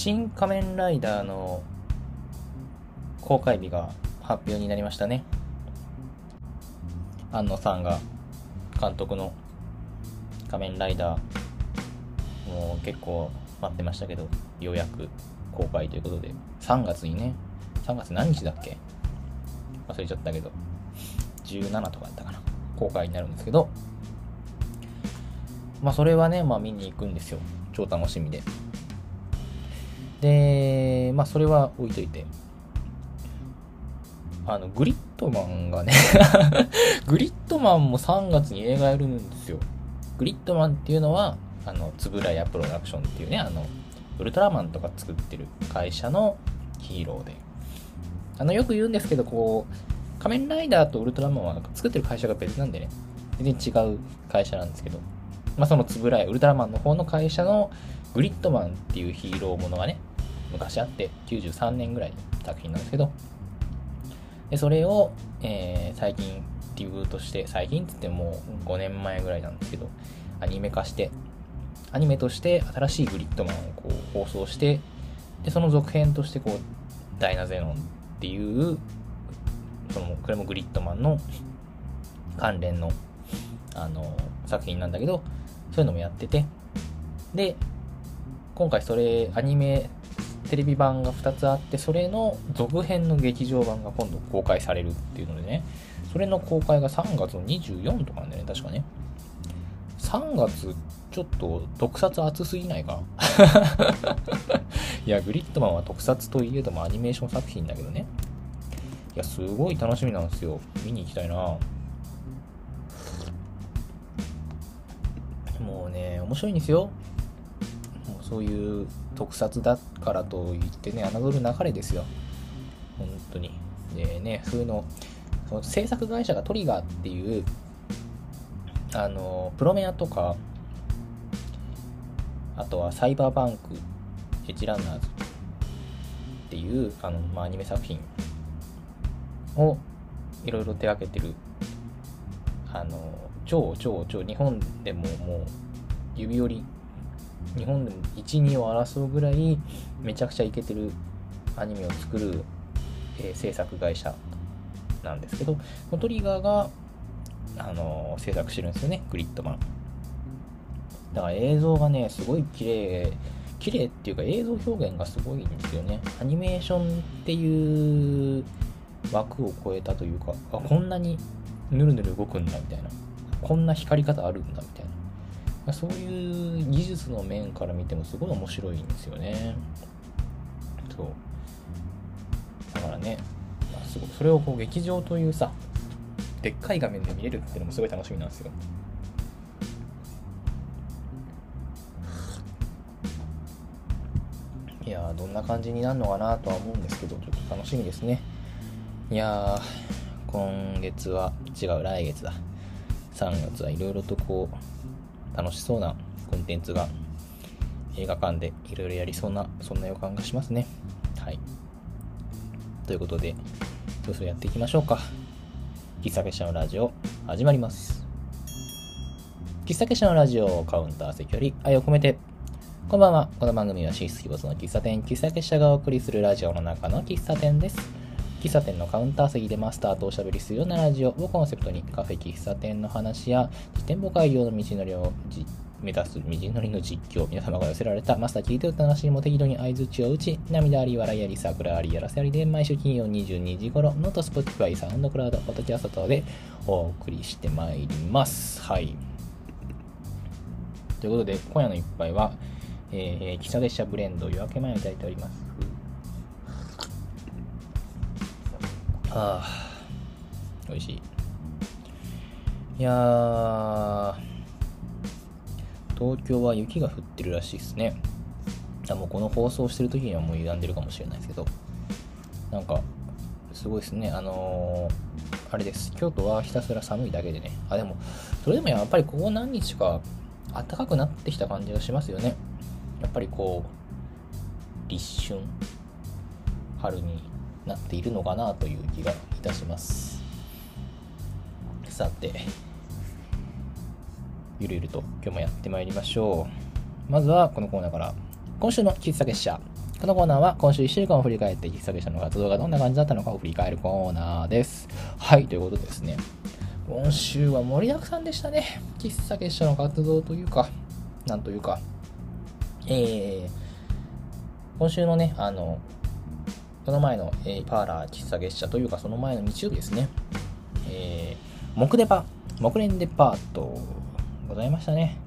新仮面ライダーの公開日が発表になりましたね。安野さんが監督の仮面ライダー、もう結構待ってましたけど、ようやく公開ということで、3月にね、3月何日だっけ？忘れちゃったけど、17とかだったかな。公開になるんですけど、まあそれはね、まあ見に行くんですよ。超楽しみで。で、まあそれは置いといて、あの、グリッドマンがね グリッドマンも3月に映画やるんですよ。グリッドマンっていうのは、あの、つぶらやプロダクションっていうね、あの、ウルトラマンとか作ってる会社のヒーローで。あの、よく言うんですけど、こう、仮面ライダーとウルトラマンは作ってる会社が別なんでね、全然違う会社なんですけど、まあ、そのつぶらやウルトラマンの方の会社のグリッドマンっていうヒーローものがね、昔あって、93年ぐらいの作品なんですけど、でそれを、えー、最近リブートして、最近って言ってもう5年前ぐらいなんですけど、アニメ化して、アニメとして新しいグリッドマンをこう放送して、で、その続編としてこう、ダイナゼノンっていう、その、これもグリッドマンの関連の、あの、作品なんだけど、そういうのもやってて、で、今回それ、アニメテレビ版が2つあって、それの続編の劇場版が今度公開されるっていうのでね、それの公開が3月の24とかなんだよね、確かね。3月、ちょっと特撮熱すぎないか？いや、グリッドマンは特撮といえどもアニメーション作品だけどね。いや、すごい楽しみなんですよ。見に行きたいなもうね、面白いんですよ。そういう特撮だからといってね、侮る流れですよ。本当に。でね、そういうの、その制作会社がトリガーっていう、あの、プロメアとか、あとはサイバーバンク、エッジランナーズっていう、あの、まあ、アニメ作品をいろいろ手がけてる、あの、超超超日本でももう指折り日本でも1、2を争うぐらいめちゃくちゃイケてるアニメを作る、えー、制作会社なんですけど、トリガーが、あのー、制作してるんですよね、グリッドマン。だから映像がね、すごい綺麗、綺麗っていうか映像表現がすごいんですよね。アニメーションっていう枠を超えたというか、あ、こんなにヌルヌル動くんだみたいな。こんな光り方あるんだみたいな。そういう技術の面から見てもすごい面白いんですよね。そう。だからね、まあ、すごそれをこう劇場というさ、でっかい画面で見れるっていうのもすごい楽しみなんですよ。いやどんな感じになるのかなとは思うんですけど、ちょっと楽しみですね。いやー、今月は、違う、来月だ。3月はいろいろとこう、楽しそうなコンテンツが映画館でいろいろやりそうな、そんな予感がしますね。はい。ということで、そろそろやっていきましょうか。喫茶結社のラジオ、始まります。喫茶結社のラジオカウンター席より愛を込めて、こんばんは。この番組は神出鬼没の喫茶店、喫茶結社がお送りするラジオの中の喫茶店です。喫茶店のカウンター席でマスターとおしゃべりするようなラジオをコンセプトにカフェ喫茶店の話や自店舗開業の道のりを目指す道のりの実況皆様が寄せられたマスター聞いてお楽しみも適度に相づちを打ち涙あり笑いありサクラありやらせありで毎週金曜22時頃 note Spotify SoundCloud ポッドキャスト等でお送りしてまいります。はい。ということで今夜の一杯は、えー、喫茶列車ブレンド夜明け前をいただいております。ああ、美味しい。いやー、東京は雪が降ってるらしいですね。あもうこの放送してる時にはもう歪んでるかもしれないですけど、なんか、すごいですね。あのー、あれです。京都はひたすら寒いだけでね。あ、でも、それでもやっぱりここ何日か暖かくなってきた感じがしますよね。やっぱりこう、立春、春になっているのかなという気がいたしますさてゆるゆると今日もやってまいりましょうまずはこのコーナーから今週の喫茶結社。このコーナーは今週1週間を振り返って喫茶結社の活動がどんな感じだったのかを振り返るコーナーです。はい、ということでですね。今週は盛りだくさんでしたね。喫茶結社の活動というか、なんというか、えー、今週のね、あの、その前の、えー、パーラー喫茶月謝というか、その前の日曜日ですね。えー、木デパ、木蓮デパート、ございましたね。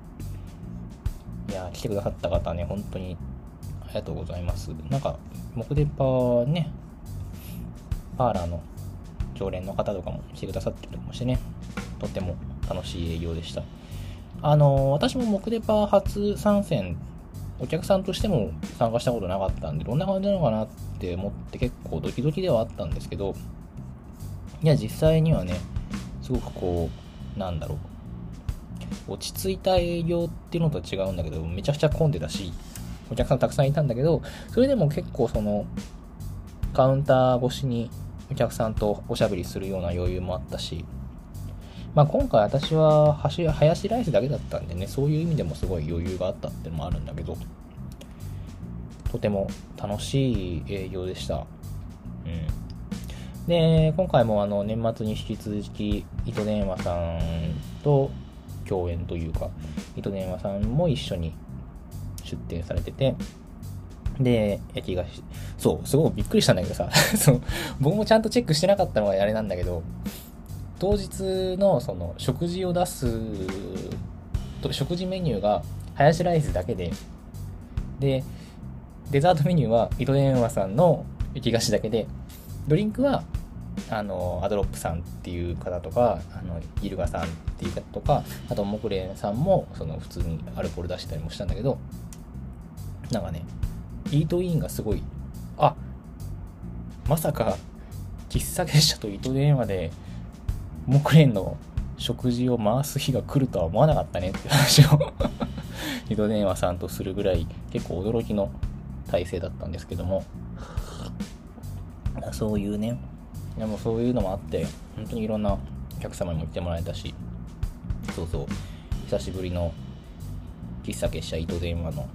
いや、来てくださった方ね、本当にありがとうございます。なんか、木デパね、パーラーの常連の方とかも来てくださってるりもしてね、とっても楽しい営業でした。あの、私も木デパ初参戦、お客さんとしても参加したことなかったんで、どんな感じなのかなって思って結構ドキドキではあったんですけど、いや、実際にはね、すごくこう、なんだろう、落ち着いた営業っていうのとは違うんだけど、めちゃくちゃ混んでたし、お客さんたくさんいたんだけど、それでも結構その、カウンター越しにお客さんとおしゃべりするような余裕もあったし、まあ今回私はハヤシライスだけだったんでね、そういう意味でもすごい余裕があったっていうのもあるんだけど、とても楽しい営業でした。うん。で、今回もあの年末に引き続き、糸電話さんと共演というか、糸電話さんも一緒に出店されてて、で、焼き菓子、そう、すごくびっくりしたんだけどさ、そう僕もちゃんとチェックしてなかったのがあれなんだけど、当日のその食事を出す食事メニューがハヤシライスだけででデザートメニューは糸電話さんの焼き菓子だけでドリンクはあのアドロップさんっていう方とかあのイルガさんっていう方とかあと木蓮さんもその普通にアルコール出してたりもしたんだけどなんかねイートインがすごいあまさか喫茶結社と糸電話で木蓮の食事を回す日が来るとは思わなかったねって話を糸電話さんとするぐらい結構驚きの体制だったんですけども。そういうね。でもそういうのもあって本当にいろんなお客様にも来てもらえたしそうそう。久しぶりの喫茶結社糸電話の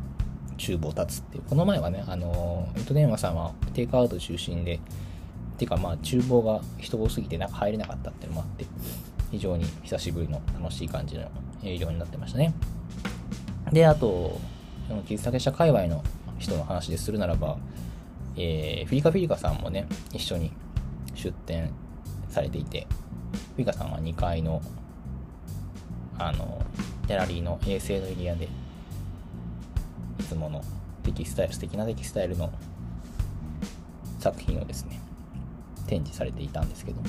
厨房立つっていう。この前はねあの糸電話さんはテイクアウト中心でていうかまあ厨房が人多すぎて中入れなかったっていうのもあって非常に久しぶりの楽しい感じの営業になってましたね。であと喫茶結社界隈の人の話でするならば、えー、フィリカフィリカさんもね一緒に出店されていてフィリカさんは2階のあのギャラリーの衛星のエリアでいつものテキスタイル素敵なテキスタイルの作品をですね展示されていたんですけども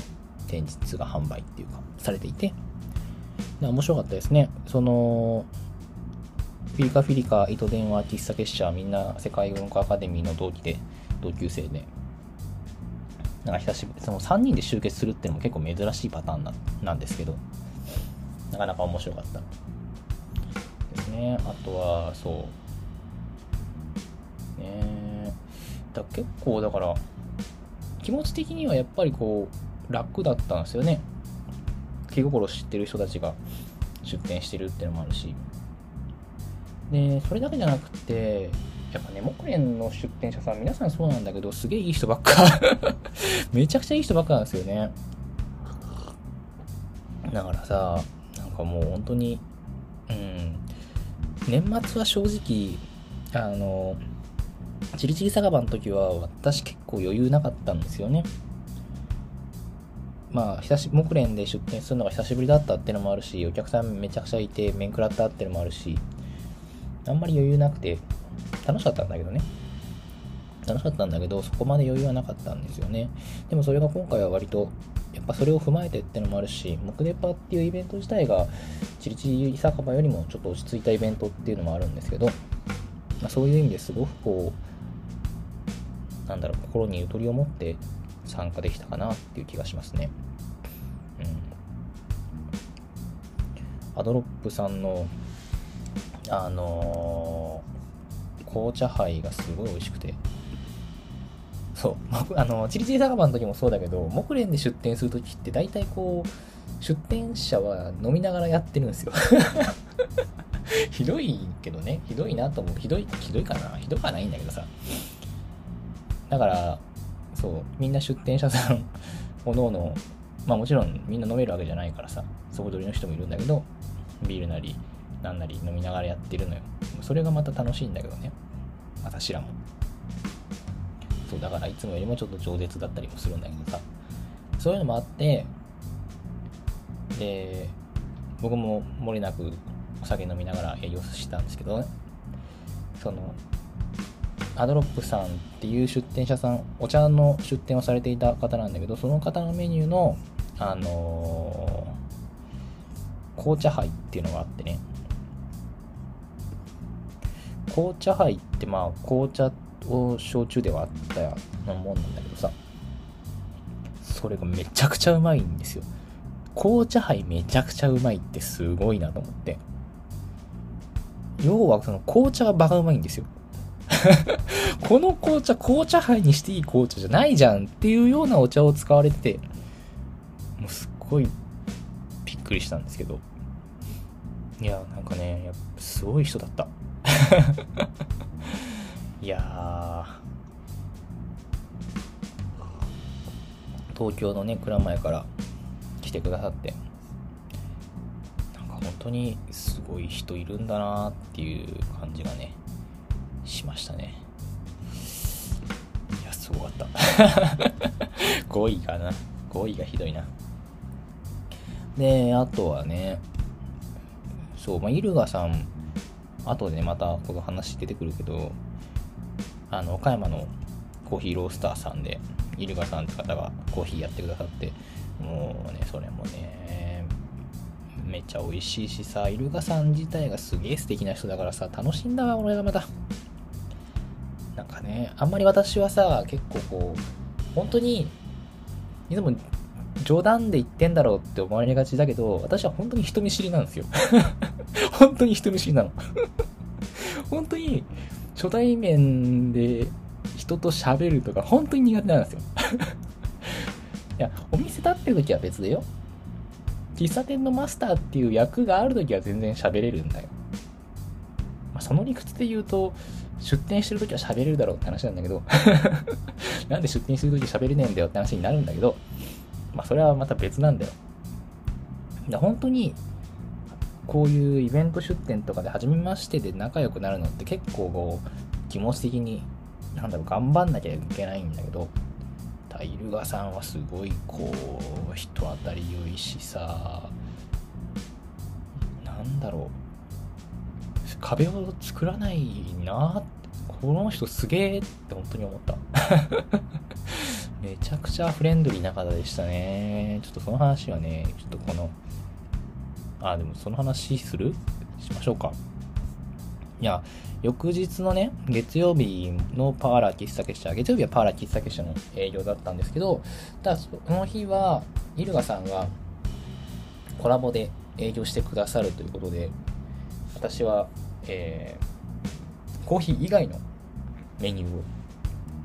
展示が販売っていうかされていて面白かったですね。そのフィリカフィリカ糸電話喫茶結社みんな世界文化アカデミーの同期で同級生で。なんか久しぶりその3人で集結するっていうのも結構珍しいパターンななんですけど。なかなか面白かった。ですね。あとはそう。ね。だ結構だから気持ち的にはやっぱりこう楽だったんですよね。気心知ってる人たちが出店してるっていうのもあるし。でそれだけじゃなくてやっぱね木蓮の出店者さん皆さんそうなんだけどすげえいい人ばっか めちゃくちゃいい人ばっかなんですよねだからさなんかもう本当にうん年末は正直あのチリチリ酒場の時は私結構余裕なかったんですよね。まあ、久し木蓮で出店するのが久しぶりだったってのもあるし、お客さんめちゃくちゃいて、面食らったってのもあるし、あんまり余裕なくて、楽しかったんだけどね。楽しかったんだけど、そこまで余裕はなかったんですよね。でもそれが今回は割と、やっぱそれを踏まえてってのもあるし、木デパっていうイベント自体が、チリチリ酒場よりもちょっと落ち着いたイベントっていうのもあるんですけど、まあ、そういう意味ですごくこう、なんだろう、心にゆとりを持って参加できたかなっていう気がしますね。うん。アドロップさんの、あのー、紅茶杯がすごい美味しくて。そう、あの、チリチリ酒場の時もそうだけど、木蓮で出店する時って大体こう、出店者は飲みながらやってるんですよ。ひどいけどね、ひどいなと思う。ひどい、ひどいかなひどくはないんだけどさ。だから、そう、みんな出店者さん、おのおの、まあもちろんみんな飲めるわけじゃないからさ、底取りの人もいるんだけど、ビールなり、なんなり飲みながらやってるのよ。それがまた楽しいんだけどね。私らも。そう、だからいつもよりもちょっと饒舌だったりもするんだけどさ。そういうのもあって、で、僕も漏れなくお酒飲みながら営業したんですけどね。その、アドロップさんっていう出店者さん、お茶の出店をされていた方なんだけど、その方のメニューの、あのー、紅茶杯っていうのがあってね。紅茶杯ってまあ、紅茶を焼酎ではあったようなもんなんだけどさ、それがめちゃくちゃうまいんですよ。紅茶杯めちゃくちゃうまいってすごいなと思って。要はその紅茶はバカうまいんですよ。この紅茶、紅茶杯にしていい紅茶じゃないじゃんっていうようなお茶を使われてて、もうすっごいびっくりしたんですけど。いや、なんかね、やっぱすごい人だった。いや東京のね、蔵前から来てくださって、なんか本当にすごい人いるんだなっていう感じがね、しましたね。いや、すごかった。5位かな。5位がひどいな。で、あとはね、そう、まあ、イルガさん、後でまたこの話出てくるけど、あの、岡山のコーヒーロースターさんで、イルガさんって方がコーヒーやってくださって、もうね、それもね、めっちゃ美味しいしさ、イルガさん自体がすげえ素敵な人だからさ、楽しんだわ、俺がまた。なんかね、あんまり私はさ、結構こう、本当に、いつも冗談で言ってんだろうって思われがちだけど、私は本当に人見知りなんですよ。本当に人見知りなの。本当に初対面で人と喋るとか本当に苦手なんですよ。いや、お店立ってる時は別でよ。喫茶店のマスターっていう役がある時は全然喋れるんだよ。まあ、その理屈で言うと、出店してる時は喋れるだろうって話なんだけど なんで出店してる時喋れねえんだよって話になるんだけど、まあそれはまた別なんだよ。本当に、こういうイベント出店とかで初めましてで仲良くなるのって結構こう、気持ち的に、なんだろう、頑張んなきゃいけないんだけど、タイルガさんはすごいこう、人当たり良いしさ、なんだろう、壁を作らないなこの人すげえって本当に思った めちゃくちゃフレンドリーな方でしたね。ちょっとその話はね、ちょっとこの、あ、でもその話する？しましょうか。いや、翌日のね、月曜日のパーラー喫茶結社、月曜日はパーラー喫茶結社の営業だったんですけど、ただその日は、イルガさんがコラボで営業してくださるということで、私はえー、コーヒー以外のメニューを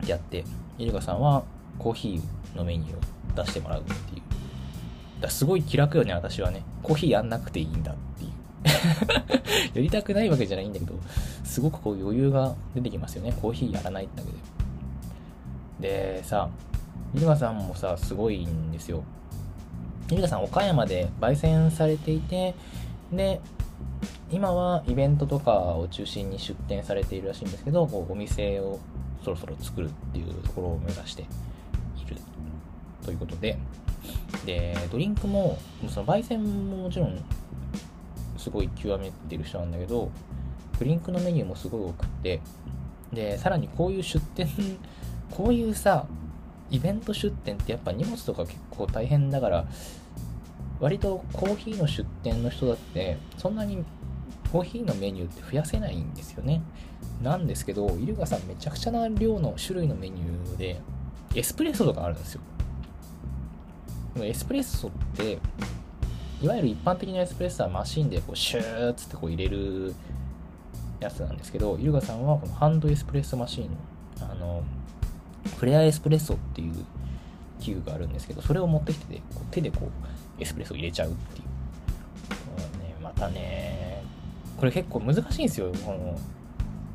やって、イルガさんはコーヒーのメニューを出してもらうっていう。だすごい気楽よね、私はね。コーヒーやんなくていいんだっていう。やりたくないわけじゃないんだけど、すごくこう余裕が出てきますよね。コーヒーやらないだけで。で、さ、イルガさんもさ、すごいんですよ。イルガさん、岡山で焙煎されていて、で、今はイベントとかを中心に出店されているらしいんですけど、こうお店をそろそろ作るっていうところを目指しているということで、で、ドリンクも、その焙煎ももちろんすごい極めてる人なんだけど、ドリンクのメニューもすごい多くって、で、さらにこういう出店、こういうさ、イベント出店ってやっぱ荷物とか結構大変だから、割とコーヒーの出店の人だってそんなにコーヒーのメニューって増やせないんですよね。なんですけど、イルガさんめちゃくちゃな量の種類のメニューで、エスプレッソとかあるんですよ。エスプレッソって、いわゆる一般的なエスプレッソはマシンでこうシューッつってこう入れるやつなんですけど、イルガさんはこのハンドエスプレッソマシン、あの、フレアエスプレッソっていう器具があるんですけど、それを持ってきてて、こう手でこうエスプレッソを入れちゃうっていう。ね、またね、これ結構難しいんですよこの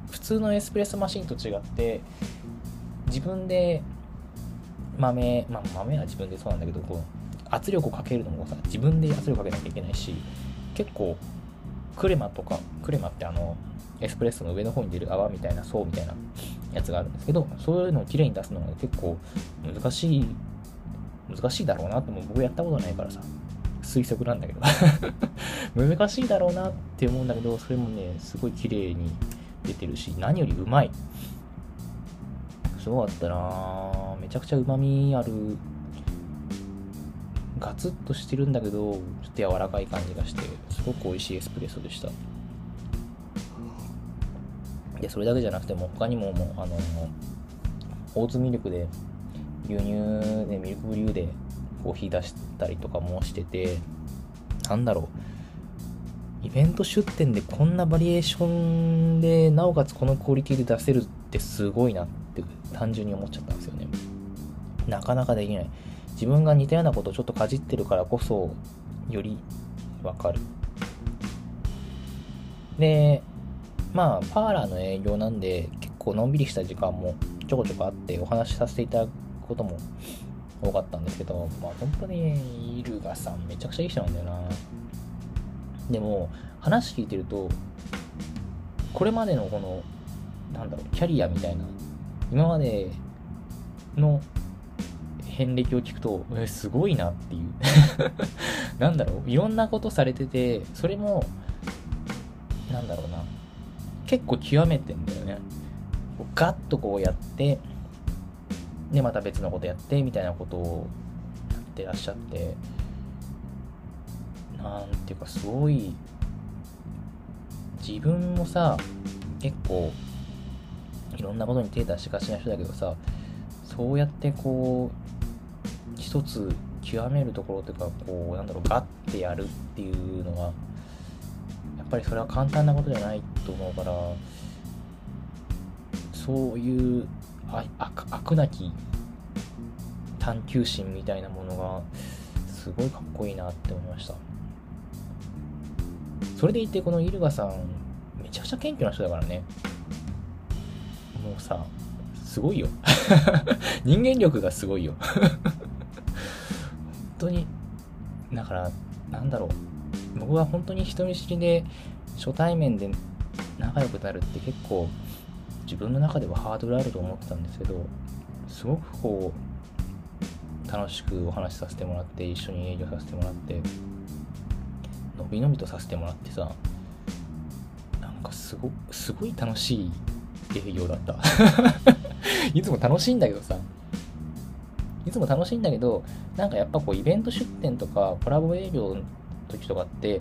普通のエスプレッソマシンと違って自分で豆まあ豆は自分でそうなんだけどこう圧力をかけるのもさ自分で圧力かけなきゃいけないし結構クレマとかクレマってあのエスプレッソの上の方に出る泡みたいな層みたいなやつがあるんですけどそういうのをきれいに出すのが結構難しい難しいだろうなってもう僕やったことないからさ推測なんだけど。難しいだろうなって思うんだけどそれもねすごい綺麗に出てるし何よりうまい。すごかったな。めちゃくちゃうまみある。ガツッとしてるんだけどちょっと柔らかい感じがしてすごく美味しいエスプレッソでした。でそれだけじゃなくても他にももうあのオーツミルクで牛乳でミルクブリューでコーヒー出したりとかもしててなんだろう。イベント出店でこんなバリエーションでなおかつこのクオリティで出せるってすごいなって単純に思っちゃったんですよね。なかなかできない。自分が似たようなことをちょっとかじってるからこそよりわかる。でまあパーラーの営業なんで結構のんびりした時間もちょこちょこあってお話しさせていただくことも多かったんですけどまあ本当にイルガさんめちゃくちゃいい人なんだよな。でも話聞いてるとこれまでのこのなんだろうキャリアみたいな今までの遍歴を聞くと、えすごいなっていう。なんだろう。いろんなことされててそれもなんだろうな。結構極めてんだよね。ガッとこうやってでまた別のことやってみたいなことをやってらっしゃってなんていうかすごい自分もさ結構いろんなことに手出しがちな人だけどさそうやってこう一つ極めるところというかこうなんだろうガッてやるっていうのはやっぱりそれは簡単なことじゃないと思うからそういう悪なき探求心みたいなものがすごいかっこいいなって思いました。それでいてこのイルガさんめちゃくちゃ謙虚な人だからね。もうさすごいよ。人間力がすごいよ。本当にだからなんだろう。僕は本当に人見知りで初対面で仲良くなるって結構自分の中ではハードルあると思ってたんですけどすごくこう楽しくお話しさせてもらって一緒に営業させてもらってのびのびとさせてもらってさなんかすごすごい楽しい営業だった いつも楽しいんだけどさいつも楽しいんだけど、なんかやっぱこうイベント出店とかコラボ営業の時とかって、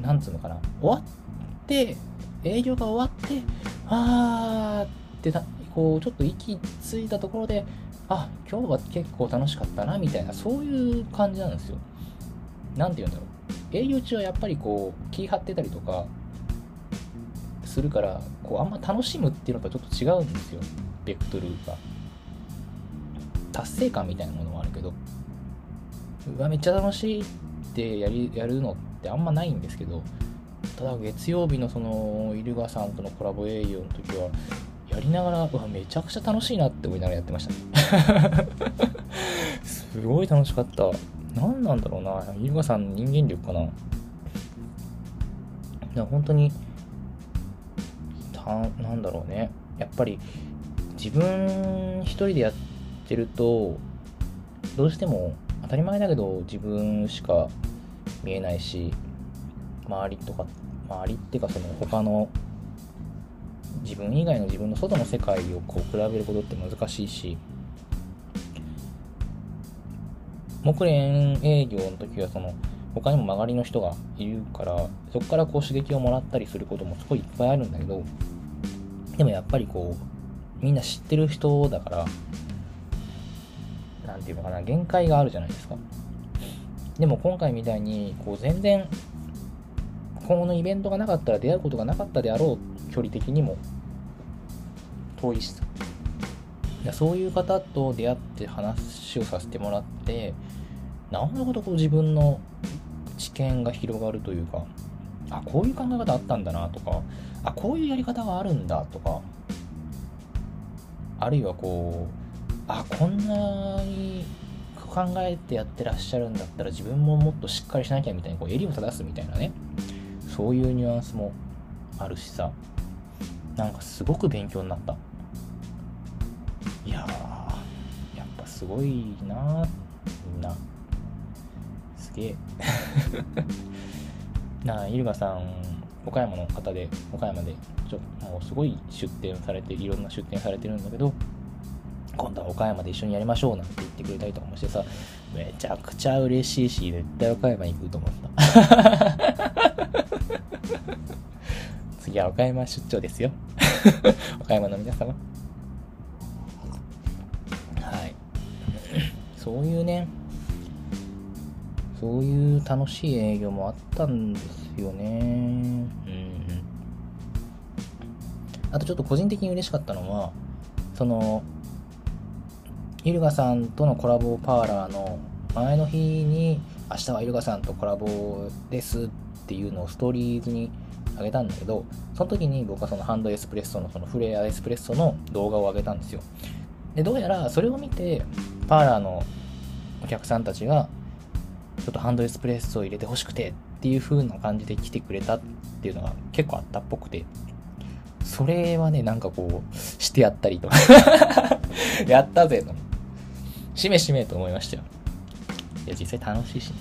なんつうのかな、終わって、営業が終わって、あーってた、こうちょっと息ついたところで、あ、今日は結構楽しかったな、みたいな、そういう感じなんですよ。なんて言うんだろう。営業中はやっぱりこう、気張ってたりとか、するから、こう、あんま楽しむっていうのとちょっと違うんですよ。ベクトルが。達成感みたいなものもあるけど。うわめっちゃ楽しいってやりやるのってあんまないんですけど。ただ月曜日のそのイルガさんとのコラボ営業の時はやりながらうわめちゃくちゃ楽しいなって思いながらやってました。ね すごい楽しかった。何なんだろうな。イルガさんの人間力かな。本当にたなんだろうね。やっぱり自分一人でやってってるとどうしても当たり前だけど自分しか見えないし周りとか周りっていうかその他の自分以外の自分の外の世界をこう比べることって難しいし木蓮営業の時はその他にも曲がりの人がいるからそこからこう刺激をもらったりすることもすごいいっぱいあるんだけどでもやっぱりこうみんな知ってる人だから何て言うのかな限界があるじゃないですか。でも今回みたいにこう全然今後のイベントがなかったら出会うことがなかったであろう距離的にも遠いしさ。そういう方と出会って話をさせてもらってなるほどこう自分の知見が広がるというかあこういう考え方あったんだなとかあこういうやり方があるんだとかあるいはこうあこんなに考えてやってらっしゃるんだったら自分ももっとしっかりしなきゃみたいにこう襟を正すみたいなねそういうニュアンスもあるしさなんかすごく勉強になった。いややっぱすごいなみんな。すげえ。なあイルガさん。岡山の方で岡山でちょもうすごい出店されていろんな出店されてるんだけど今度は岡山で一緒にやりましょうなんて言ってくれたりとかもしてさめちゃくちゃ嬉しいし絶対岡山に行くと思った。次は岡山出張ですよ。岡山の皆様。はい。そういうねそういう楽しい営業もあったんですよね。うんあとちょっと個人的に嬉しかったのはそのイルガさんとのコラボパーラーの前の日に明日はイルガさんとコラボですっていうのをストーリーズにあげたんだけどその時に僕はそのハンドエスプレッソのそのフレアエスプレッソの動画を上げたんですよ。でどうやらそれを見てパーラーのお客さんたちがちょっとハンドエスプレッソを入れてほしくてっていう風な感じで来てくれたっていうのが結構あったっぽくてそれはねなんかこうしてやったりと やったぜとしめしめと思いましたよ。いや、実際楽しいしね。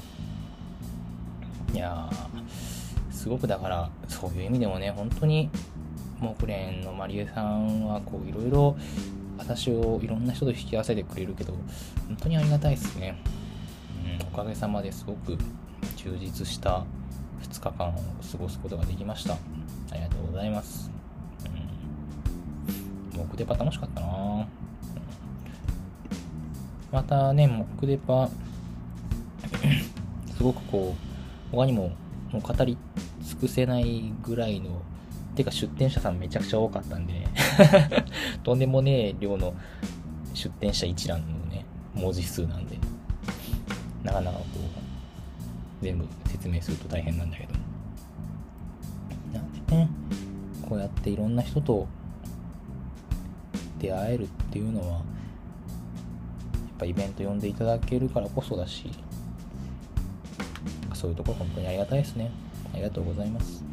いやー、すごくだから、そういう意味でもね、本当に、木蓮のまりえさんは、こう、いろいろ、私をいろんな人と引き合わせてくれるけど、本当にありがたいですね。おかげさまですごく充実した2日間を過ごすことができました。ありがとうございます。うん。木デパ楽しかったなまたね、モックデパ、すごくこう、他にももう語り尽くせないぐらいの、てか出店者さんめちゃくちゃ多かったんでね、とんでもねえ量の出店者一覧のね、文字数なんで、なかなかこう、全部説明すると大変なんだけど。なんでね、こうやっていろんな人と出会えるっていうのはやっ、ぱイベント呼んでいただけるからこそだし、そういうところ本当にありがたいですね。ありがとうございます。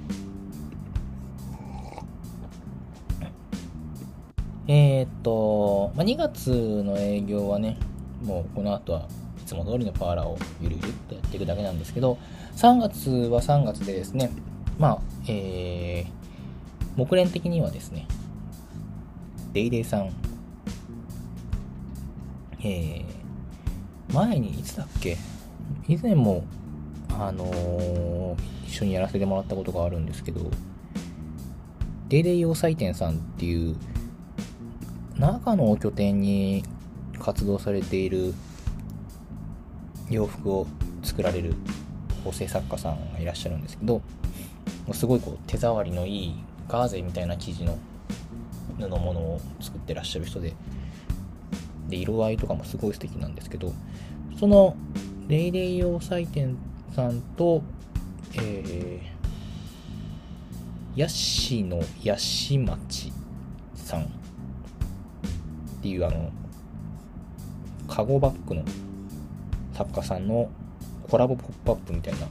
えー、っと、まあ、2月の営業はね、もうこの後はつも通りのパーラーをゆるゆるっとやっていくだけなんですけど、3月は3月でですね、まあ、えー、木蓮的にはですね、デイデイさんえー、前にいつだっけ？以前も、あのー、一緒にやらせてもらったことがあるんですけど、デイデイ洋裁店さんっていう、長野を拠点に活動されている洋服を作られる構成作家さんがいらっしゃるんですけど、すごいこう手触りのいいガーゼみたいな生地の布物を作ってらっしゃる人で、で色合いとかもすごい素敵なんですけどそのレイレイ用祭店さんと、えー、ヤシのヤシ町さんっていうあのカゴバッグの作家さんのコラボポップアップみたいな、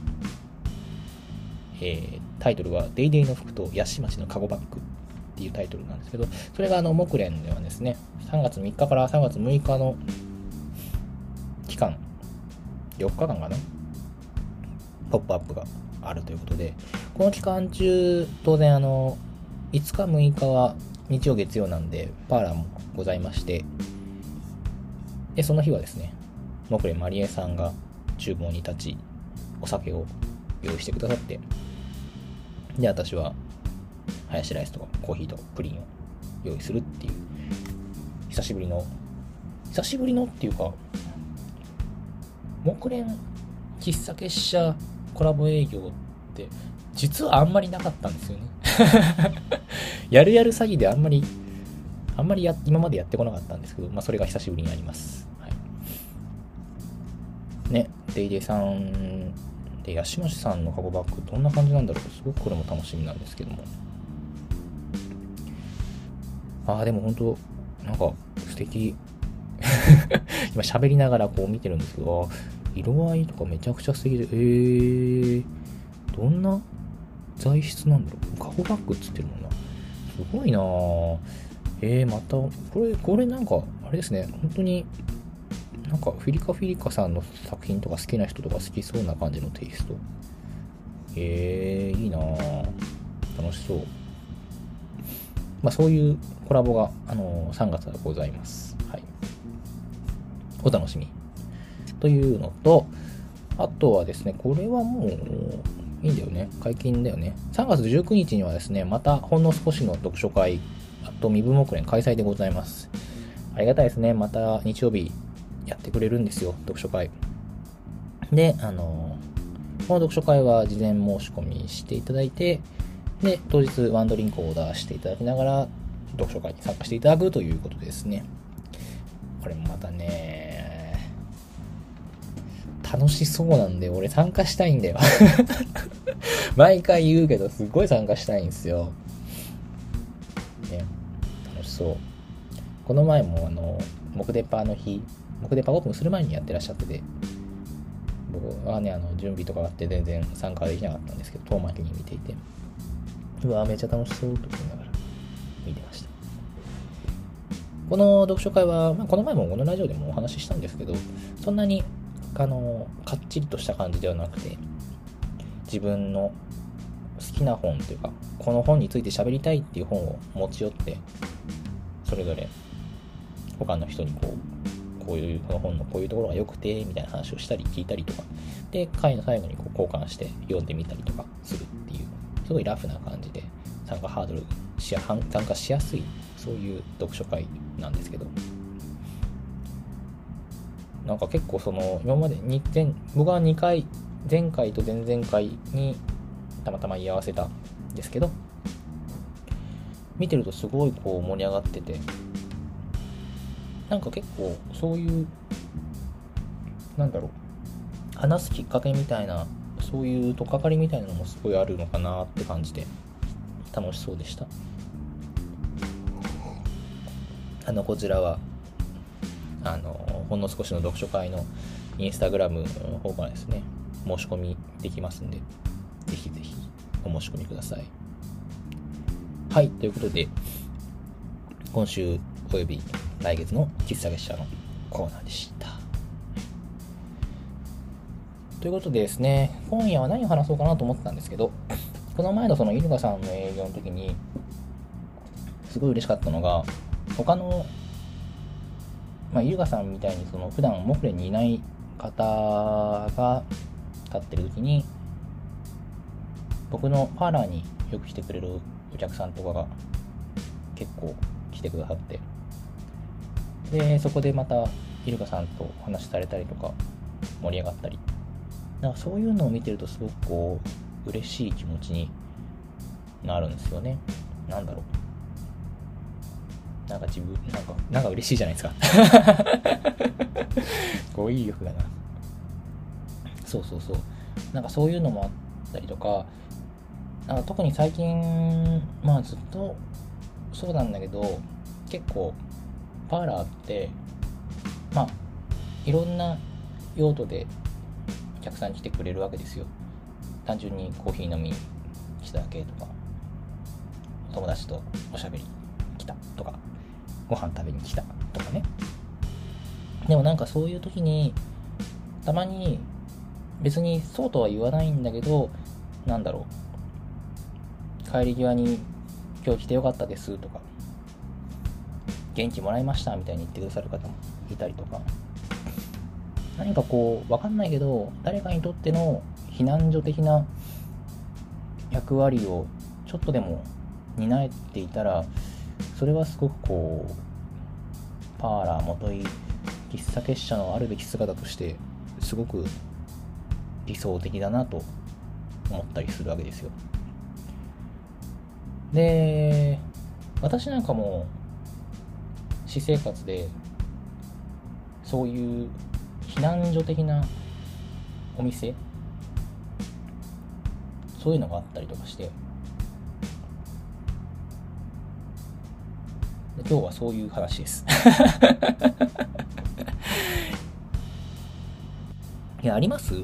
えー、タイトルは「デイデイの服とヤシ町のカゴバッグ」っていうタイトルなんですけど、それがあの、木蓮ではですね、3月3日から3月6日の期間、4日間かな、ポップアップがあるということで、この期間中、当然あの、5日6日は日曜月曜なんで、パーラーもございまして、で、その日はですね、木蓮まりえさんが厨房に立ち、お酒を用意してくださって、で、私はハヤシライスとかコーヒーとプリンを用意するっていう久しぶりの久しぶりのっていうか木蓮喫茶結社コラボ営業って実はあんまりなかったんですよね やるやる詐欺であんまりあんまりや今までやってこなかったんですけど、まあ、それが久しぶりになります。ね、デイデイさんで、ヤシマシさんのカゴバッグどんな感じなんだろう？すごくこれも楽しみなんですけども。ああ、でも本当なんか素敵。今喋りながらこう見てるんですけど、色合いとかめちゃくちゃ素敵で、えー、どんな材質なんだろう？カゴバッグっつってるもんな。すごいな。えー、また、これ、これなんか、あれですね、本当に、なんかフィリカ・フィリカさんの作品とか好きな人とか好きそうな感じのテイスト。えー、いいなぁ。楽しそう。まあそういうコラボが、あのー、3月はございます。はい。お楽しみ。というのと、あとはですね、これはもう、いいんだよね。解禁だよね。3月19日にはですね、またほんの少しの読書会、あと身分目連開催でございます。ありがたいですね。また日曜日やってくれるんですよ、読書会。で、あの、この読書会は事前申し込みしていただいて、で、当日ワンドリンクをオーダーしていただきながら、読書会に参加していただくということですね。これもまたね、楽しそうなんで、俺参加したいんだよ 毎回言うけど、すっごい参加したいんですよ。ね、楽しそう。この前も、あの、木デパーの日、木デパーオープンする前にやってらっしゃってて、僕はね、あの、準備とかあって全然参加できなかったんですけど、遠巻きに見ていて、うわめっちゃ楽しそうと思いながら見てました。この読書会は、まあ、この前もこのラジオでもお話ししたんですけど、そんなに、あの、かっちりとした感じではなくて、自分の好きな本というか、この本について喋りたいっていう本を持ち寄って、それぞれ他の人にこう、こういう、この本のこういうところが良くて、みたいな話をしたり聞いたりとか、で、回の最後にこう交換して読んでみたりとかするっていう、すごいラフな感じで参加ハードルし参加しやすい、そういう読書会なんですけど、なんか結構その、今まで2前、僕は2回、前回と前々回にたまたま居合わせたんですけど、見てるとすごいこう盛り上がってて、なんか結構そういう、なんだろう、話すきっかけみたいな、そういうとっかかりみたいなのもすごいあるのかなって感じで、楽しそうでした。あの、こちらは、あの、ほんの少しの読書会のインスタグラムの方からですね、申し込みできますんで、ぜひぜひお申し込みください。はい、ということで、今週および来月の喫茶月謝のコーナーでした。ということでですね、今夜は何を話そうかなと思ってたんですけど、この前のそのイルカさんの営業の時に、すごい嬉しかったのが、他の、まあ、イルカさんみたいにその普段モフレにいない方が立ってる時に、僕のパーラーによく来てくれるお客さんとかが結構来てくださってでそこでまたイルカさんとお話しされたりとか盛り上がったり。なんかそういうのを見てるとすごくこう嬉しい気持ちになるんですよね。なんだろう。なんか自分なんかなんか嬉しいじゃないですか。語彙力だな。そうそうそう。なんかそういうのもあったりとかなんか特に最近まあずっとそうなんだけど結構パーラーってまあいろんな用途でお客さん来てくれるわけですよ。単純にコーヒー飲みに来ただけとか友達とおしゃべり来たとかご飯食べに来たとかね。でもなんかそういう時にたまに別にそうとは言わないんだけどなんだろう。帰り際に今日来てよかったですとか元気もらいましたみたいに言ってくださる方もいたりとか。何かこう分かんないけど誰かにとっての避難所的な役割をちょっとでも担えていたらそれはすごくこうパーラー元い喫茶結社のあるべき姿としてすごく理想的だなと思ったりするわけですよ。で私なんかも私生活でそういう避難所的なお店そういうのがあったりとかして今日はそういう話です。いやあります？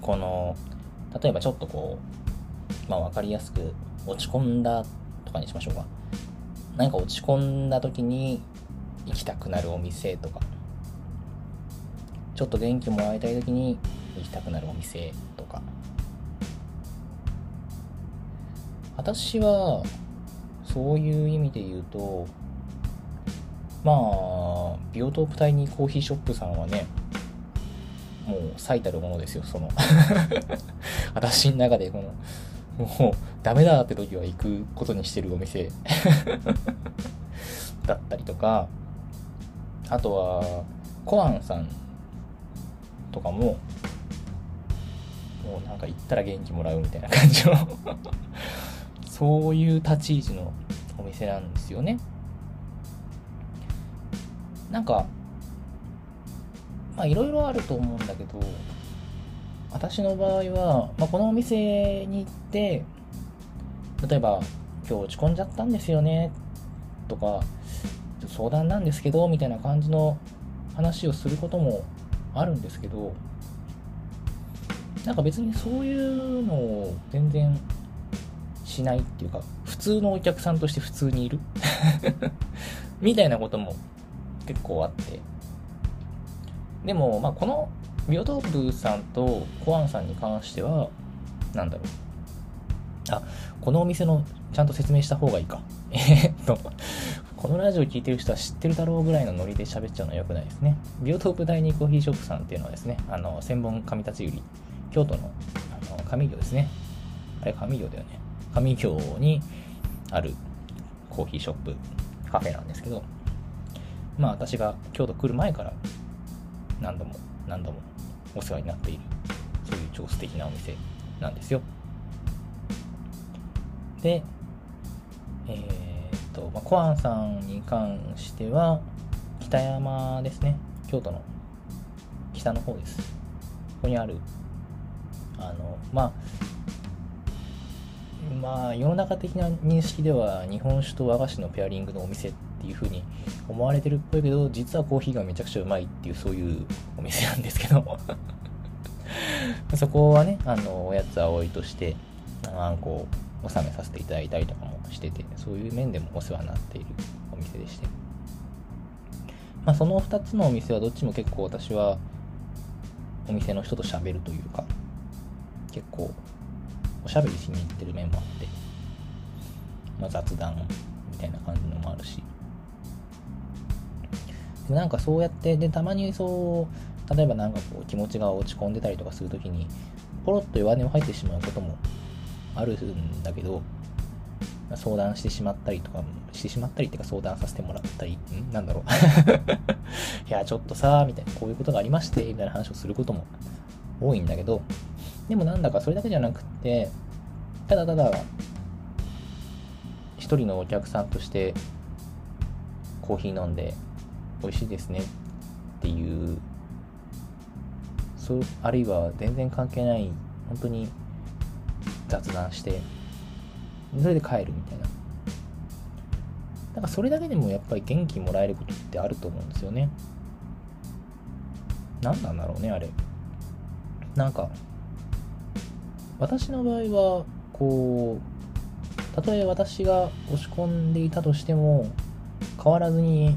この例えばちょっとこうまあ分かりやすく落ち込んだとかにしましょうか。何か落ち込んだ時に行きたくなるお店とか。ちょっと元気もらいたい時に行きたくなるお店とか。私はそういう意味で言うとまあビオトープタイニーコーヒーショップさんはねもう最たるものですよその。私の中でこのもうダメだって時は行くことにしてるお店。だったりとか。あとはコアンさんとかももうなんか行ったら元気もらうみたいな感じの。そういう立ち位置のお店なんですよね。なんかまあいろいろあると思うんだけど私の場合は、まあ、このお店に行って例えば今日落ち込んじゃったんですよねとか相談なんですけどみたいな感じの話をすることもあるんですけどなんか別にそういうのを全然しないっていうか普通のお客さんとして普通にいる みたいなことも結構あってでも、まあ、このビオトープさんとコアンさんに関しては、なんだろう。あ、このお店のちゃんと説明した方がいいか。えっと、このラジオ聞いてる人は知ってるだろうぐらいのノリで喋っちゃうのは良くないですね。ビオトープ第二コーヒーショップさんっていうのはですね、あの、千本上立売り、京都のあの上行ですね。あれ、上行だよね。上行にあるコーヒーショップ、カフェなんですけど、まあ私が京都来る前から何度も何度もお世話になっているそういう超素敵なお店なんですよでえー、っと、まあ、コアンさんに関しては北山ですね。京都の北の方です。ここにあるあのまあまあ世の中的な認識では日本酒と和菓子のペアリングのお店っていう風に思われてるっぽいけど実はコーヒーがめちゃくちゃうまいっていうそういうお店なんですけど そこはねあのおやつは多いとしてあんこを納めさせていただいたりとかもしててそういう面でもお世話になっているお店でして。まあその2つのお店はどっちも結構私はお店の人と喋るというか結構おしゃべりしに行ってる面もあって、まあ、雑談みたいな感じのもあるし。でなんかそうやってでたまにそう例えばなんかこう気持ちが落ち込んでたりとかするときにポロッと弱音を吐いてしまうこともあるんだけど相談してしまったりとかしてしまったりっていうか相談させてもらったりん？なんだろう。いやちょっとさみたいなこういうことがありましてみたいな話をすることも多いんだけどでもなんだかそれだけじゃなくってただただ一人のお客さんとしてコーヒー飲んで美味しいですねっていうそうあるいは全然関係ない本当に雑談してそれで帰るみたいな。なんかそれだけでもやっぱり元気もらえることってあると思うんですよね。何なんだろうねあれ。なんか私の場合はこうたとえ私が押し込んでいたとしても変わらずに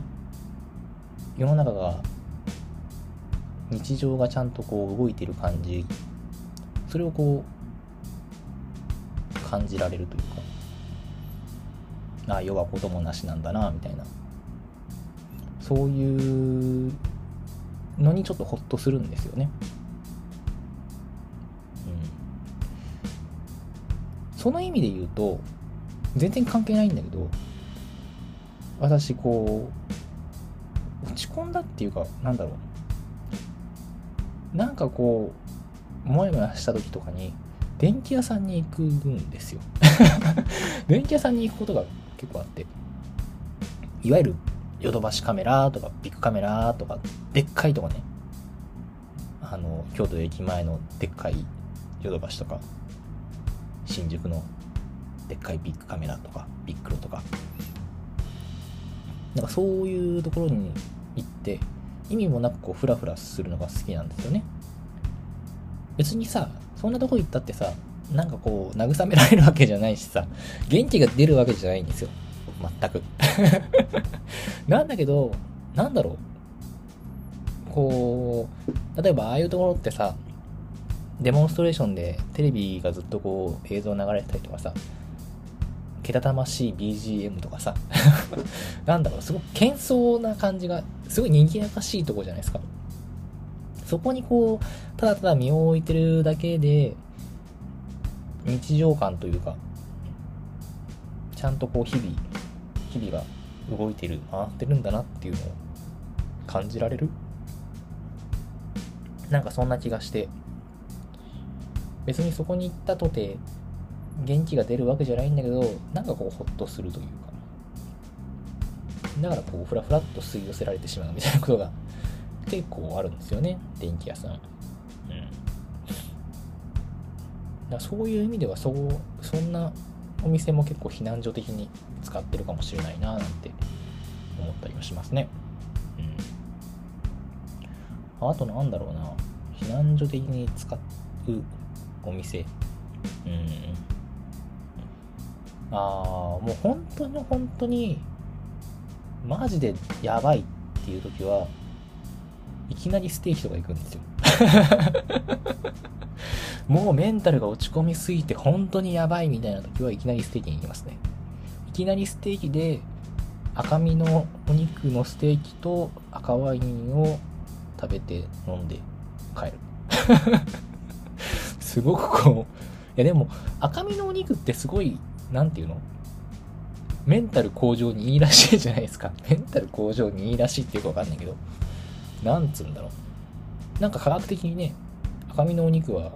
世の中が日常がちゃんとこう動いてる感じ。それをこう感じられるというか。ああ世はこともなしなんだなみたいな。そういうのにちょっとホッとするんですよね。うん。その意味で言うと全然関係ないんだけど私こう落ち込んだっていうかなんだろう。なんかこうもやもやした時とかに電気屋さんに行くんですよ。電気屋さんに行くことが結構あっていわゆるヨドバシカメラとかビッグカメラとかでっかいとかね。あの京都駅前のでっかいヨドバシとか新宿のでっかいビッグカメラとかビックロとか。なんかそういうところに行って意味もなくこうフラフラするのが好きなんですよね。別にさそんなとこ行ったってさなんかこう慰められるわけじゃないしさ元気が出るわけじゃないんですよ。全く。なんだけどなんだろう。こう例えばああいうところってさデモンストレーションでテレビがずっとこう映像流れてたりとかさけたたましい BGM とかさ。なんだろう。すごく喧騒な感じがすごい賑やかしいとこじゃないですか。そこにこうただただ身を置いてるだけで日常感というかちゃんとこう日々日々が動いてる回ってるんだなっていうのを感じられる?なんかそんな気がして。別にそこに行ったとて元気が出るわけじゃないんだけどなんかこうホッとするというか。だからこうふらふらっと吸い寄せられてしまうみたいなことが結構あるんですよね電気屋さん。うん。だそういう意味ではそうそんなお店も結構避難所的に使ってるかもしれないななんて思ったりはしますね。うん。あとなんだろうな。避難所的に使うお店。うん。ああもう本当に本当にマジでやばいっていう時はいきなりステーキとか行くんですよ。もうメンタルが落ち込みすぎて本当にやばいみたいな時はいきなりステーキに行きますね。いきなりステーキで赤身のお肉のステーキと赤ワインを食べて飲んで帰る。すごくこういやでも赤身のお肉ってすごい何て言うの？メンタル向上にいいらしいじゃないですか。メンタル向上にいいらしいっていうかわかんないけど、なんつうんだろう。なんか科学的にね、赤身のお肉は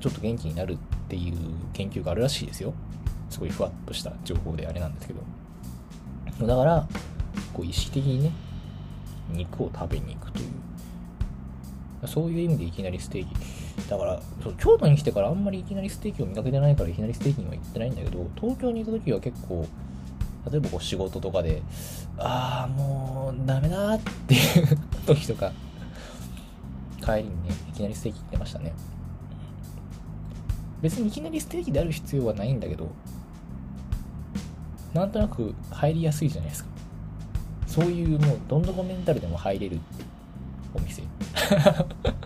ちょっと元気になるっていう研究があるらしいですよ。すごいふわっとした情報であれなんですけど。だから、こう意識的にね、肉を食べに行くという。そういう意味でいきなりステーキ。だからそう京都に来てからあんまりいきなりステーキを見かけてないからいきなりステーキには行ってないんだけど東京にいた時は結構例えばこう仕事とかでああもうダメだっていう時とか帰りにねいきなりステーキ行ってましたね別にいきなりステーキである必要はないんだけどなんとなく入りやすいじゃないですかそういうもうどんどこメンタルでも入れるお店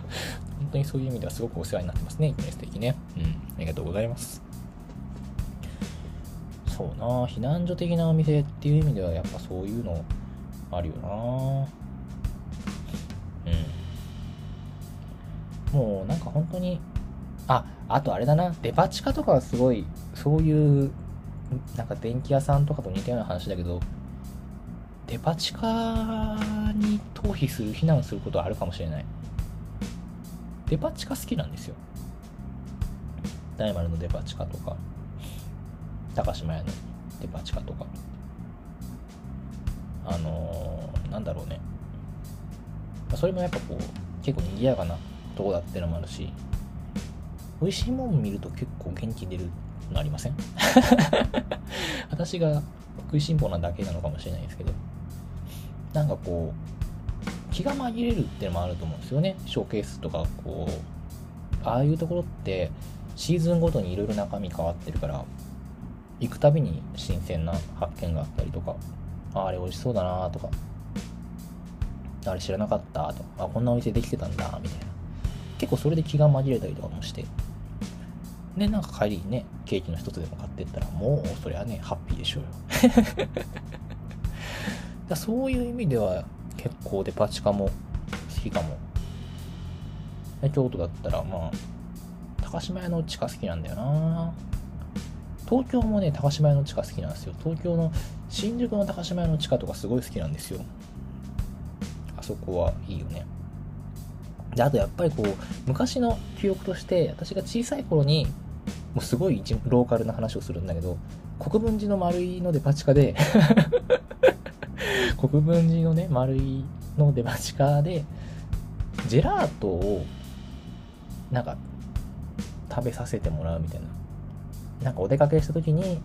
本当にそういう意味ではすごくお世話になってますね、記念ステーキね。うん、ありがとうございます。そうな。避難所的なお店っていう意味ではやっぱそういうのあるよな。うん。もうなんか本当に、あ、あとあれだな、デパ地下とかはすごい、そういう、なんか電気屋さんとかと似たような話だけど、デパ地下に逃避する、避難することはあるかもしれない。デパ地下好きなんですよ。大丸のデパ地下とか。高島屋のデパ地下とか。あのー、なんだろうね。それもやっぱこう結構賑やかなとこだってのもあるし美味しいもん見ると結構元気出るのありません？私が食いしん坊なだけなのかもしれないですけど。なんかこう気が紛れるってのもあると思うんですよね。ショーケースとかこうああいうところってシーズンごとにいろいろ中身変わってるから行くたびに新鮮な発見があったりとかああれ美味しそうだなとかあれ知らなかったとかあこんなお店できてたんだみたいな。結構それで気が紛れたりとかもして。でなんか帰りにねケーキの一つでも買ってったらもうそりゃねハッピーでしょうよ。だそういう意味では結構デパ地下も好きかも。京都だったら、まあ、高島屋の地下好きなんだよな。東京もね、高島屋の地下好きなんですよ。東京の新宿の高島屋の地下とかすごい好きなんですよ。あそこはいいよね。で、あとやっぱりこう、昔の記憶として、私が小さい頃に、もうすごいローカルな話をするんだけど、国分寺の丸いのデパ地下で 国分寺のね、丸いのデパ地下で、ジェラートを、なんか、食べさせてもらうみたいななんかお出かけした時に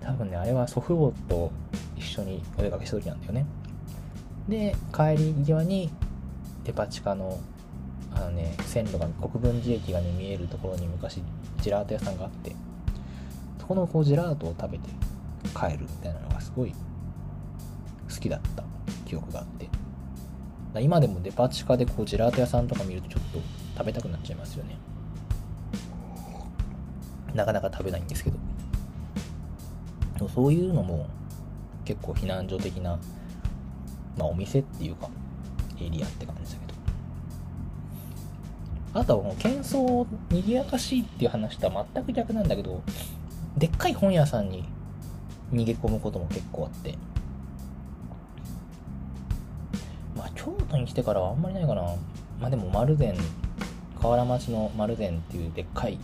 多分ねあれは祖父母と一緒にお出かけした時なんだよね。で帰り際にデパ地下のあのね線路が国分寺駅がね見えるところに昔ジェラート屋さんがあってそこのこうジェラートを食べて帰るみたいなのがすごい好きだった記憶があって。今でもデパ地下でこうジェラート屋さんとか見るとちょっと食べたくなっちゃいますよね。なかなか食べないんですけど。そういうのも結構避難所的な、まあ、お店っていうかエリアって感じだけど。あとはもう喧騒賑やかしいっていう話とは全く逆なんだけどでっかい本屋さんに逃げ込むことも結構あって。まあ京都に来てからはあんまりないかな。まあでも丸善河原町の丸善っていうでっかい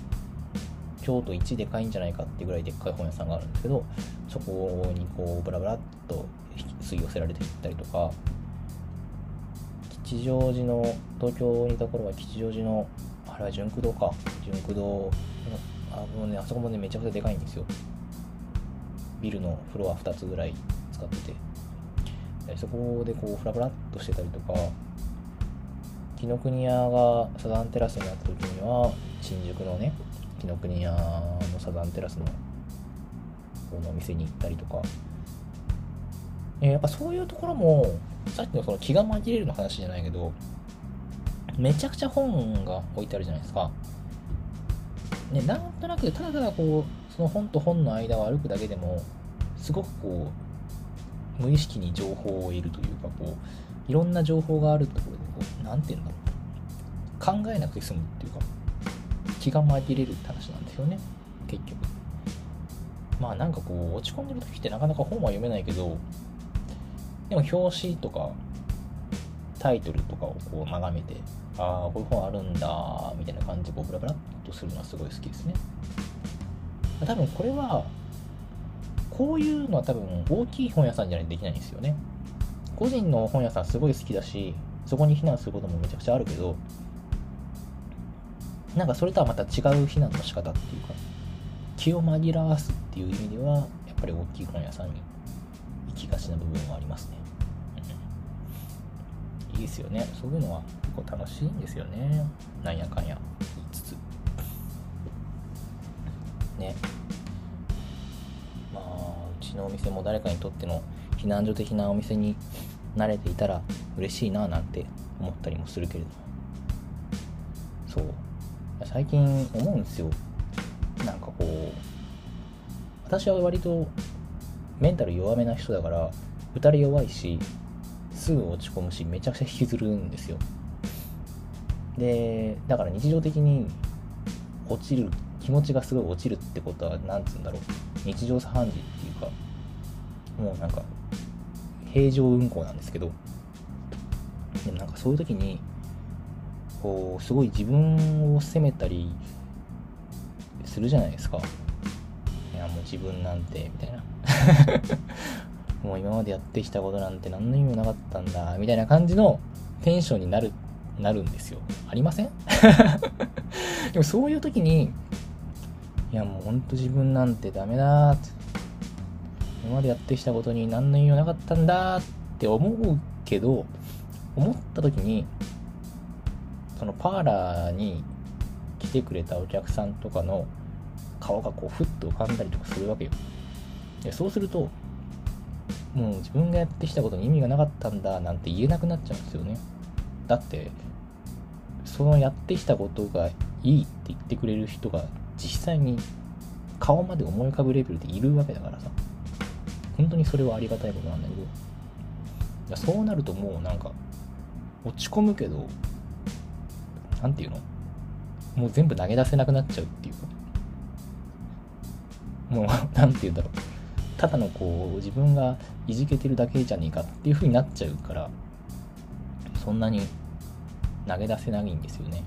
京都一でかいんじゃないかっていうぐらいでっかい本屋さんがあるんですけどそこにこうブラブラっと吸い寄せられていったりとか吉祥寺の東京にいた頃は吉祥寺のあれは純駆堂か純駆堂あもうねあそこもねめちゃくちゃでかいんですよビルのフロア2つぐらい使っててそこでこうフラフラっとしてたりとか紀ノ国屋がサザンテラスになった時には新宿のね紀ノ国屋のサザンテラスの方のお店に行ったりとか、えー、やっぱそういうところもさっきのその気が紛れるの話じゃないけどめちゃくちゃ本が置いてあるじゃないですか。ね、なんとなくただただこうその本と本の間を歩くだけでもすごくこう無意識に情報を得るというかこういろんな情報があるところでこう何て言うんだろう。考えなくて済むっていうか。気が紛れるって話なんですよね。結局。まあなんかこう落ち込んでる時ってなかなか本は読めないけどでも表紙とかタイトルとかをこう眺めてああこういう本あるんだみたいな感じでこうブラブラっとするのはすごい好きですね。多分これはこういうのは多分大きい本屋さんじゃないとできないんですよね。個人の本屋さんすごい好きだしそこに避難することもめちゃくちゃあるけどなんかそれとはまた違う避難の仕方っていうか気を紛らわすっていう意味ではやっぱり大きい本屋さんに行きがちな部分はありますね、うん、いいですよね。そういうのは結構楽しいんですよね。なんやかんや言いつつ。ね。まあうちのお店も誰かにとっての避難所的なお店に慣れていたら嬉しいななんて思ったりもするけれども。そう。最近思うんですよ。なんかこう私は割とメンタル弱めな人だから打たれ弱いしすぐ落ち込むしめちゃくちゃ引きずるんですよ。でだから日常的に落ちる気持ちがすごい落ちるってことは何つうんだろう。日常茶飯事っていうかもうなんか平常運行なんですけど。でもなんかそういう時にこうすごい自分を責めたりするじゃないですか。いやもう自分なんてみたいな。もう今までやってきたことなんて何の意味もなかったんだみたいな感じのテンションになるなるんですよ。ありません？でもそういう時にいやもうほんと自分なんてダメだって今までやってきたことに何の意味もなかったんだって思うけど思った時にそのパーラーに来てくれたお客さんとかの顔がこうふっと浮かんだりとかするわけよ。でそうするともう自分がやってきたことに意味がなかったんだなんて言えなくなっちゃうんですよね。だってそのやってきたことがいいって言ってくれる人が実際に顔まで思い浮かぶレベルでいるわけだからさ。本当にそれはありがたいことなんだけど。そうなるともうなんか落ち込むけど何て言うの？もう全部投げ出せなくなっちゃうっていうか。もう 何て言うんだろう。ただのこう自分がいじけてるだけじゃねえかっていう風になっちゃうからそんなに投げ出せないんですよね。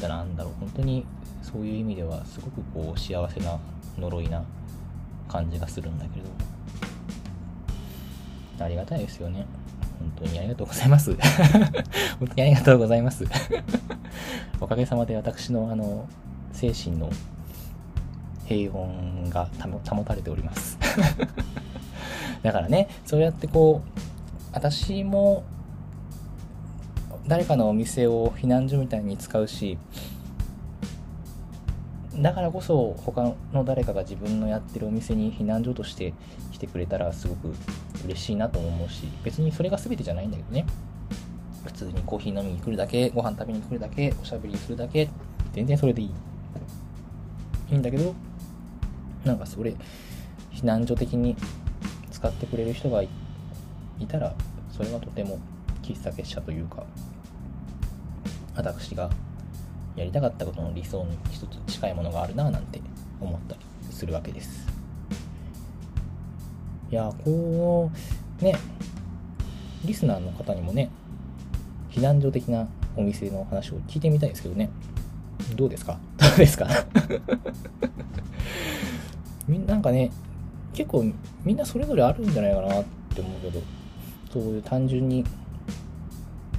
だなんだろう。本当にそういう意味ではすごくこう幸せな呪いな感じがするんだけれど。ありがたいですよね。本当にありがとうございます。本当にありがとうございます。おかげさまで私のあの、精神の平穏が保たれております だからねそうやってこう私も誰かのお店を避難所みたいに使うしだからこそ他の誰かが自分のやってるお店に避難所として来てくれたらすごく嬉しいなと思うし別にそれが全てじゃないんだけどね。普通にコーヒー飲みに来るだけご飯食べに来るだけおしゃべりするだけ全然それでいい。いいんだけどなんかそれ避難所的に使ってくれる人がいたらそれはとても喫茶結社というか私がやりたかったことの理想に一つ近いものがあるななんて思ったりするわけです。いやこうねリスナーの方にもね避難所的なお店の話を聞いてみたいですけどね。どうですか？どうですか？なんかね結構みんなそれぞれあるんじゃないかなって思うけどそういう単純に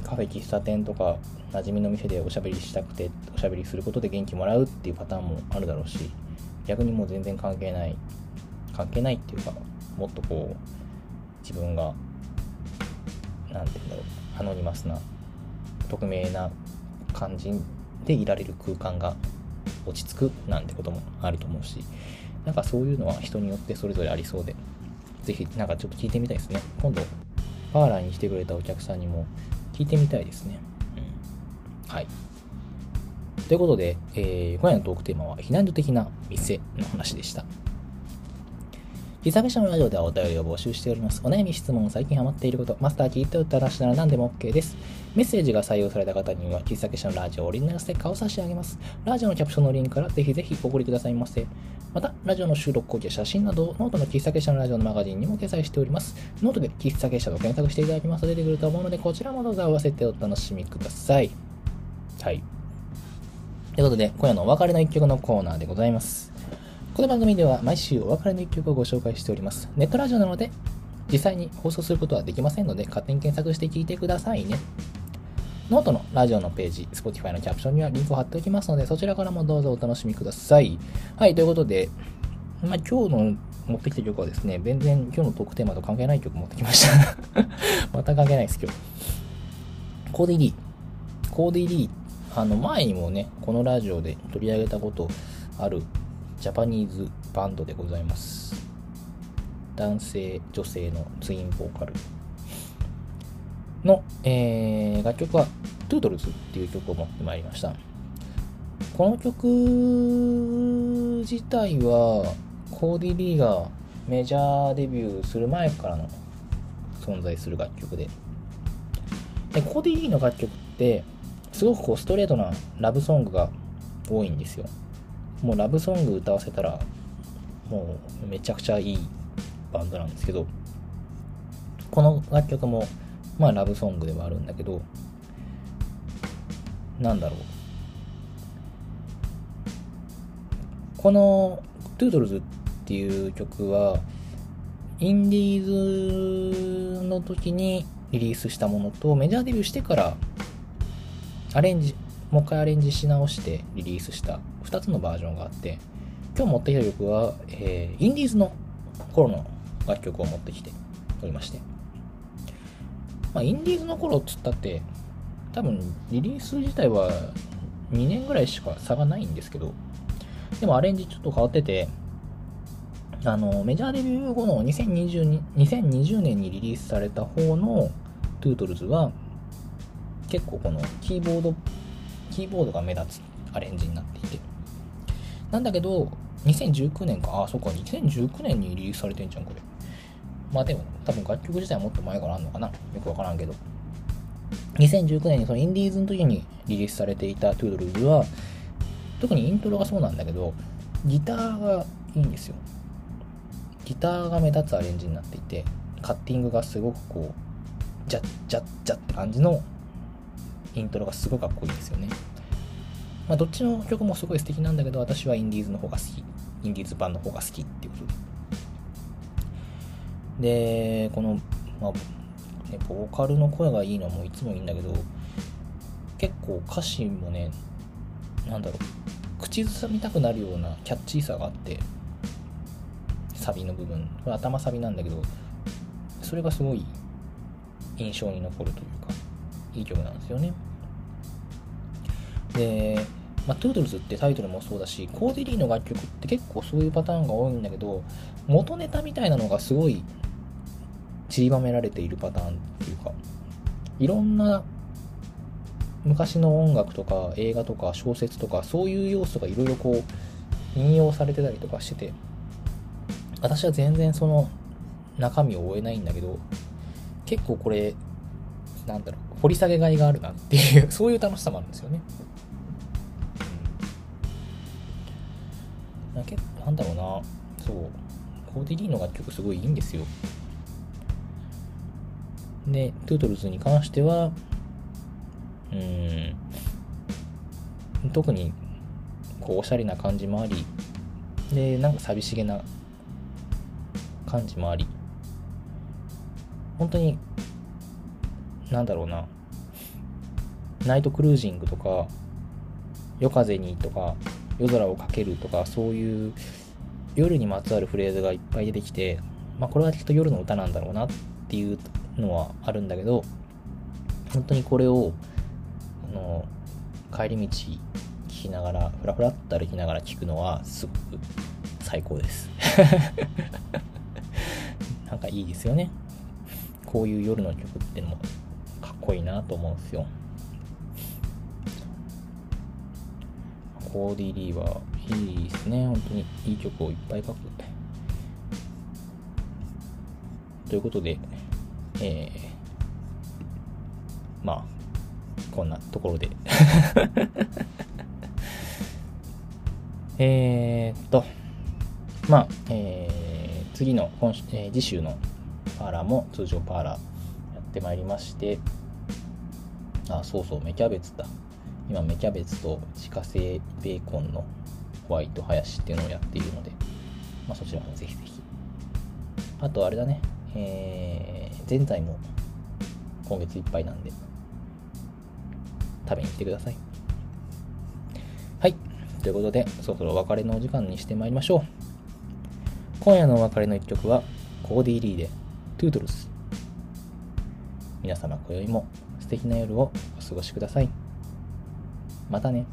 カフェ喫茶店とか馴染みの店でおしゃべりしたくておしゃべりすることで元気もらうっていうパターンもあるだろうし逆にもう全然関係ない関係ないっていうかもっとこう自分が何て言うんだろうアノニマスな匿名な感じでいられる空間が落ち着くなんてこともあると思うしなんかそういうのは人によってそれぞれありそうで是非なんかちょっと聞いてみたいですね今度パーラーに来てくれたお客さんにも聞いてみたいですねうんはい。ということで、えー、今夜のトークテーマは避難所的な店の話でした。ギザゲシャのラジオではお便りを募集しております。お悩み、質問、最近ハマっていること、マスター聞いて歌話なら何でも OK です。メッセージが採用された方には、喫茶結社のラジオオリジナルステッカーを差し上げます。ラジオのキャプションのリンクからぜひぜひお送りくださいませ。また、ラジオの収録後記写真など、ノートの喫茶結社のラジオのマガジンにも掲載しております。ノートで喫茶結社と検索していただきますと出てくると思うので、こちらもどうぞ合わせてお楽しみください。はい。ということで、今夜のお別れの一曲のコーナーでございます。この番組では毎週お別れの一曲をご紹介しております。ネットラジオなので、実際に放送することはできませんので、勝手に検索して聴いてくださいね。ノートのラジオのページ、Spotify のキャプションにはリンクを貼っておきますので、そちらからもどうぞお楽しみください。はい、ということで、まあ、今日の持ってきた曲はですね、全然今日のトークテーマと関係ない曲持ってきました また関係ないです、今日。コーディリー。コーディリーあの前にもねこのラジオで取り上げたことあるジャパニーズバンドでございます。男性女性のツインボーカル。の、えー、楽曲はトゥートルズっていう曲を持ってまいりました。この曲自体はコーディ・リーがメジャーデビューする前からの存在する楽曲で。でコーディ・リーの楽曲ってすごくこうストレートなラブソングが多いんですよ。もうラブソング歌わせたらもうめちゃくちゃいいバンドなんですけどこの楽曲もまあラブソングではあるんだけどなんだろう。この「トゥートルズ」っていう曲はインディーズの時にリリースしたものとメジャーデビューしてからアレンジ、もう一回アレンジし直してリリースした2つのバージョンがあって、今日持ってきた曲は、えー、インディーズの頃の楽曲を持ってきておりまして、まあ、インディーズの頃っつったって、多分リリース自体は2年ぐらいしか差がないんですけど、でもアレンジちょっと変わってて、あの、メジャーデビュー後の2020 2020年にリリースされた方のトゥートルズは、結構このキーボード、キーボードが目立つアレンジになっていて。なんだけど、2019年か、あ、そっか、2019年にリリースされてんじゃん、これ。まあでも、多分楽曲自体はもっと前からあるのかなよくわからんけど。2019年にそのインディーズの時にリリースされていたトゥードルズは、特にイントロがそうなんだけど、ギターがいいんですよ。ギターが目立つアレンジになっていて、カッティングがすごくこう、ジャッジャッジャッって感じのイントロがすごいかっこいいんですよね。まあ、どっちの曲もすごい素敵なんだけど、私はインディーズの方が好き。インディーズ版の方が好きっていうことで。で、この、まあ、ね、ボーカルの声がいいのもいつもいいんだけど、結構歌詞もね、なんだろう、口ずさみたくなるようなキャッチーさがあってサビの部分これ頭サビなんだけどそれがすごい印象に残るというかいい曲なんですよねで、まあ、トゥートルズってタイトルもそうだしコーデリーの楽曲って結構そういうパターンが多いんだけど元ネタみたいなのがすごい散りばめられているパターンっていうかいろんな昔の音楽とか映画とか小説とかそういう要素がいろいろこう引用されてたりとかしてて私は全然その中身を追えないんだけど結構これなんだろう掘り下げがいがあるなっていうそういう楽しさもあるんですよね。うん、なんだろうな。そう。コーディリーの楽曲すごいいいんですよ。で、トゥートルズに関しては、うん、特にこうおしゃれな感じもあり、で、なんか寂しげな感じもあり、本当に、なんだろうな、ナイトクルージングとか、夜風にとか、夜空をかけるとか、そういう夜にまつわるフレーズがいっぱい出てきて、まあ、これはきっと夜の歌なんだろうなっていうのはあるんだけど、本当にこれを、あの、帰り道聞きながら、ふらふらっと歩きながら聞くのは、すごく最高です。なんかいいですよね。こういう夜の曲ってのもかっこいいなと思うんですよ。コーディ・リーはいいですね。本当にいい曲をいっぱい書く。ということで、えー、まあ、こんなところで えっと、まあ、えー、次の今、えー、次週のパーラーも通常パーラーやってまいりまして、あ、そうそう、芽キャベツだ。今、芽キャベツと自家製ベーコンのホワイトハヤシっていうのをやっているので、まあ、そちらもぜひぜひ。あと、あれだね、えー、ぜんざいも今月いっぱいなんで、食べに来てください。はい。ということで、そろそろお別れのお時間にしてまいりましょう。今夜のお別れの一曲は、コーディー・リーで、トゥートルス。皆様、今宵も素敵な夜をお過ごしください。またね。